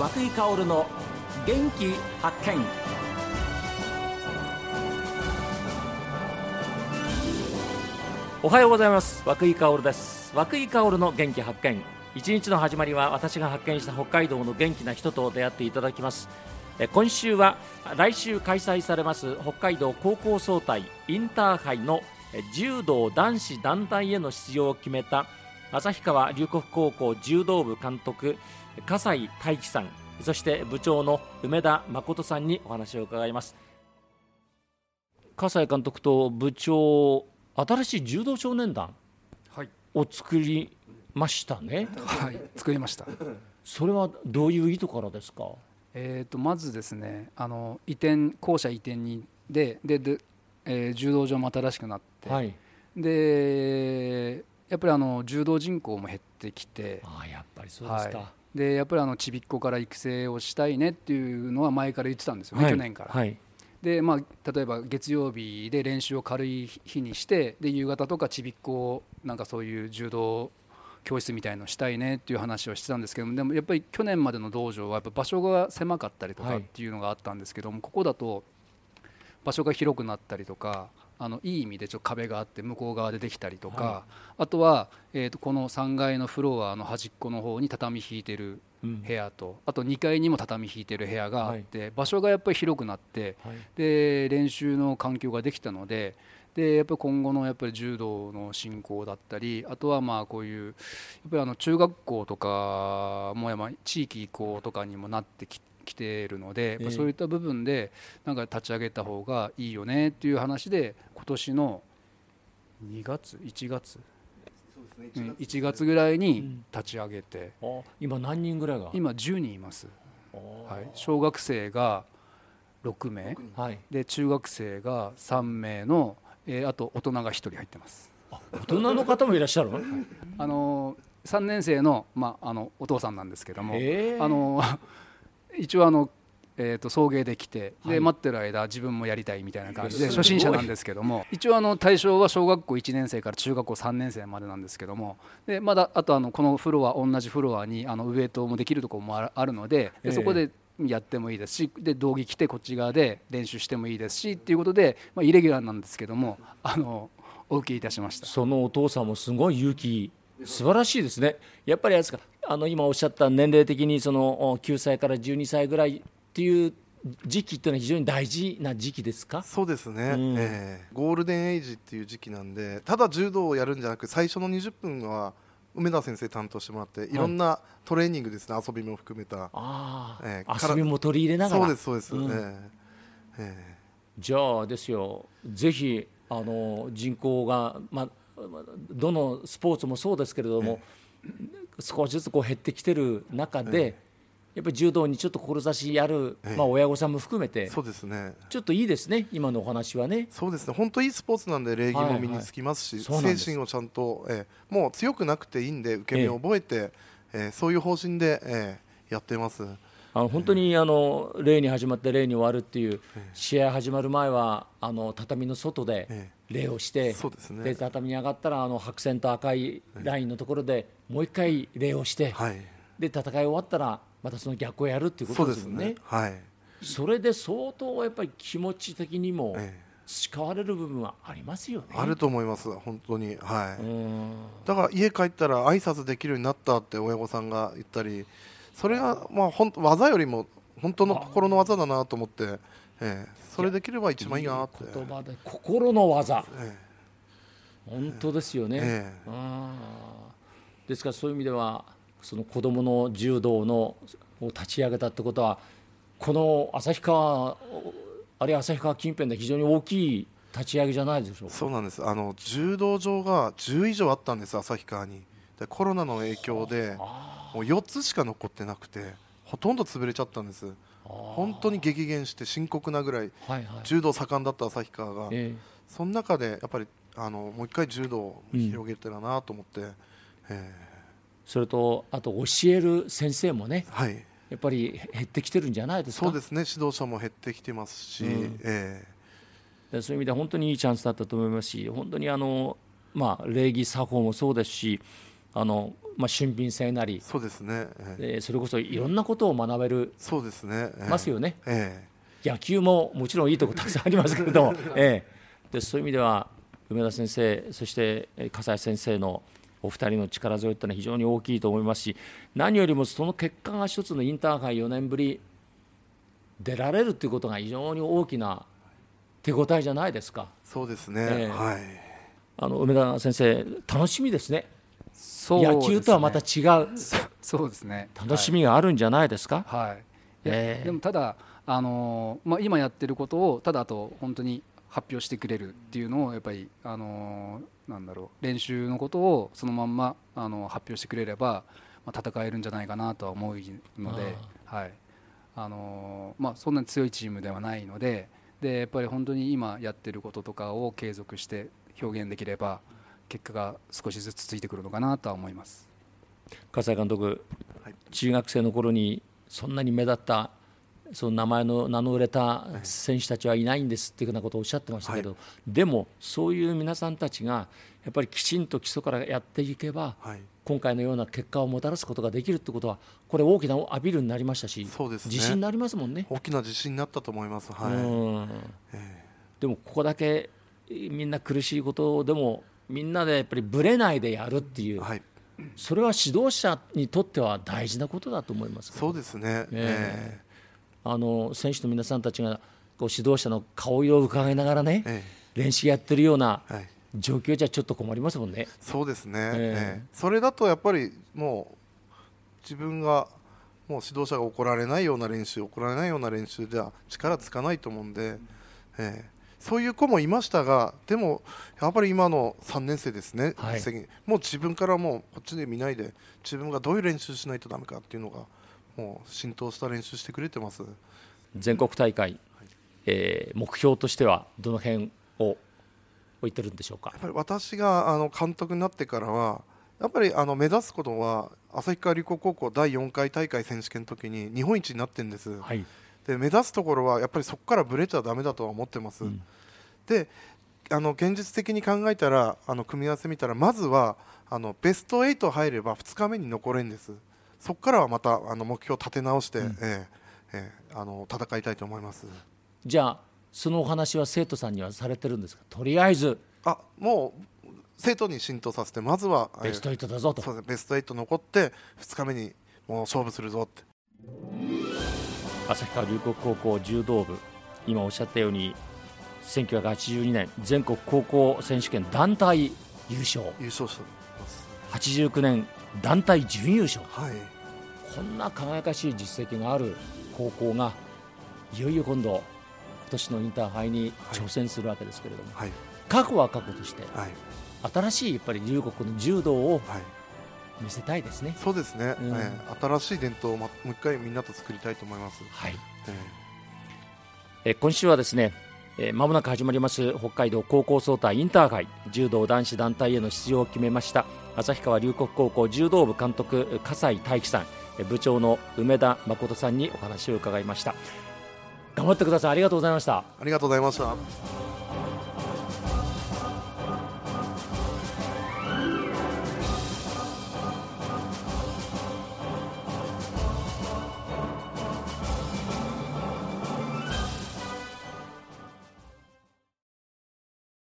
和久井薫の元気発見。おはようございます。和久井薫です。和久井薫の元気発見。一日の始まりは私が発見した北海道の元気な人と出会っていただきます。今週は来週開催されます北海道高校総体インターハイの柔道男子団体への出場を決めた旭川龍谷高校柔道部監督笠井大樹さんそして部長の梅田誠さんにお話を伺います。笠井監督と部長新しい柔道少年団はい、を作りましたね。はい、作りました。それはどういう意図からですか？えっ、とまずですね、あの移転校舎移転にででで、えー柔道場も新しくなって、はい。でやっぱりあの柔道人口も減ってきて、ああやっぱりそうですか、はい、でやっぱりあのちびっ子から育成をしたいねっていうのは前から言ってたんですよね、はい去年から。はいでまあ、例えば月曜日で練習を軽い日にしてで夕方とかちびっ子をなんかそういう柔道教室みたいのしたいねっていう話をしてたんですけどもでもやっぱり去年までの道場はやっぱ場所が狭かったりとかはいっていうのがあったんですけども、ここだと場所が広くなったりとかあのいい意味でちょっと壁があって向こう側でできたりとか、はあとは、えー、とこの3階のフロアの端っこの方に畳引いてるうん。部屋とあと2階にも畳引いてる部屋があって、場所がやっぱり広くなってはい。で練習の環境ができたのででやっぱり今後のやっぱり柔道の進行だったりあとはまあこういうやっぱりあの中学校とかもやまあ地域移行とかにもなってききているので、そういった部分でなんか立ち上げた方がいいよねっていう話で今年の2月？1月？うん1月ぐらいに立ち上げて、あ今何人ぐらいが？今10人います、あはい、小学生が6名。はい。で中学生が3名の、えーあと大人が1人入ってます。大人の方もいらっしゃるの？あのー、3年生の,、まあ、あのお父さんなんですけども、えー。あのー一応あの、えー、と送迎できてで、はい。待ってる間自分もやりたいみたいな感じで初心者なんですけども一応あの対象は小学校1年生から中学校3年生までなんですけどもでまだあとあのこのフロア同じフロアにあのウエイトもできるところもあるのでええ。でそこでやってもいいですしで道着着てこっち側で練習してもいいですしっていうことで、まあ、イレギュラーなんですけどもあのお受けいたしました。そのお父さんもすごい勇気素晴らしいですね。やっぱりあすかあの今おっしゃった年齢的にそのお9歳から12歳ぐらいっていう時期っていうのは非常に大事な時期ですか？そうですね、うん。ええ。ゴールデンエイジっていう時期なんでただ柔道をやるんじゃなく最初の20分は梅田先生担当してもらってい。ろんなトレーニングですね。遊びも含めた。ああ、ええ。から遊びも取り入れながら。そうですそうです、うん。え。ええ。じゃあですよ。ぜひあの人口が、まあ、どのスポーツもそうですけれども、少しずつこう減ってきてる中で、やっぱり柔道にちょっと志やる、ええ。まあ、親御さんも含めて。えそうですね。ちょっといいですね今のお話はね。そうですね。本当いいスポーツなんで礼儀も身につきますし、はいはい。す。精神をちゃんと、ええ。もう強くなくていいんで受け身を覚えて、ええそういう方針で、ええやってますあの本当にあの例に始まって例に終わるっていう試合始まる前はあの畳の外でえ礼をしてそうですね。で畳に上がったらあの白線と赤いラインのところでもう一回礼をしてはい。で戦い終わったらまたその逆をやるっていうことですすよね。ね。はい、それで相当やっぱり気持ち的にもええ。培われる部分はありますよね。あると思います本当に。はい、うん。だから家帰ったら挨拶できるようになったって親御さんが言ったりそれがまあ本当技よりも本当の心の技だなと思って、ええそれできれば一番いいなって。言葉で心の技。え本当ですよね。えーですからそういう意味ではその子どもの柔道のを立ち上げたってことはこの旭川あるいは旭川近辺で非常に大きい立ち上げじゃないでしょうそうなんです。あの柔道場が10以上あったんです旭川にでコロナの影響でもう4つしか残ってなくてほとんど潰れちゃったんです。本当に激減して深刻なぐらいはいはい。柔道盛んだった旭川が。えその中でやっぱりあのもう一回柔道を広げてるなと思って、ええ。それとあと教える先生もねえはい。やっぱり減ってきてるんじゃないですか？そうですね。指導者も減ってきてますし、うん。えでそういう意味では本当にいいチャンスだったと思いますし本当にあの、まあ、礼儀作法もそうですしあのまあ、俊敏性なり、そうですね、ええ。えーそれこそいろんなことを学べるそうですね、ええ。ますよね。え野球ももちろんいいとこたくさんありますけれども、ええ、でそういう意味では梅田先生そしてえー笠井先生のお二人の力添えというのは非常に大きいと思いますし何よりもその結果が一つのインターハイ4年ぶり出られるということが非常に大きな手応えじゃないですか。えそうですね、ええ。はい。あの梅田先生楽しみですねそうね。野球とはまた違う。そうですね。楽しみがあるんじゃないですか、はい、はいええ。でもただ、あのーまあ、今やってることをただあと本当に発表してくれるっていうのをやっぱり、あのーなんだろう練習のことをそのまんま、あの発表してくれれば、まあ、戦えるんじゃないかなとは思うので、はいあのーまあ、そんなに強いチームではないのででやっぱり本当に今やってることとかを継続して表現できれば結果が少しずつついてくるのかなとは思います。笠井監督、はい。中学生の頃にそんなに目立ったその名前の名の売れた選手たちはいないんですっていうようなことをおっしゃってましたけど、でもそういう皆さんたちがやっぱりきちんと基礎からやっていけばはい。今回のような結果をもたらすことができるってことはこれ大きなアピールになりましたしそうですね。自信になりますもんね。大きな自信になったと思います、はい。うん。え。でもここだけみんな苦しいことでもみんなでやっぱりぶれないでやるっていう、えはい、それは指導者にとっては大事なことだと思いますそうですね、ええ。あの選手の皆さんたちがこう指導者の顔色を伺いながらね、え練習やってるような状況じゃちょっと困りますもんね。そうですね、え。ええ。それだとやっぱりもう自分がもう指導者が怒られないような練習怒られないような練習じゃ力つかないと思うんで、ええそういう子もいましたがでもやっぱり今の3年生ですね、はい。もう自分からもうこっちで見ないで自分がどういう練習しないとダメかっていうのがもう浸透した練習してくれてます。全国大会、えー目標としてはどの辺を置いてるんでしょうか？やっ。ぱり私があの監督になってからはやっぱりあの目指すことは旭川龍谷高校第4回大会選手権の時に日本一になってるんです、はい、で目指すところはやっぱりそこからぶれちゃだめだとは思ってます、うん。であの現実的に考えたらあの組み合わせ見たらまずはあのベスト8入れば2日目に残れるんです。そこからはまたあの目標を立て直して、うん。ええええあの戦いたいと思います。じゃあそのお話は生徒さんにはされてるんですか？とりあえず。あもう生徒に浸透させてまずはベスト8だぞと。そうですベスト8残って2日目にもう勝負するぞって旭川龍谷高校柔道部。今おっしゃったように1982年全国高校選手権団体優勝。優勝してます。89年団体準優勝。はい。こんな輝かしい実績がある高校がいよいよ今度今年のインターハイに挑戦するわけですけれども、はい。過去は過去としてはい。新しいやっぱり龍谷の柔道をはい見せたいですね。そうですね、うん。ええ。新しい伝統を、ま、もう一回みんなと作りたいと思います、はい。ええ。ー今週はですね、えー、間もなく始まります北海道高校総体インターハイ柔道男子団体への出場を決めました旭川龍谷高校柔道部監督笠井大樹さんえー部長の梅田誠さんにお話を伺いました。頑張ってください。ありがとうございました。えありがとうございました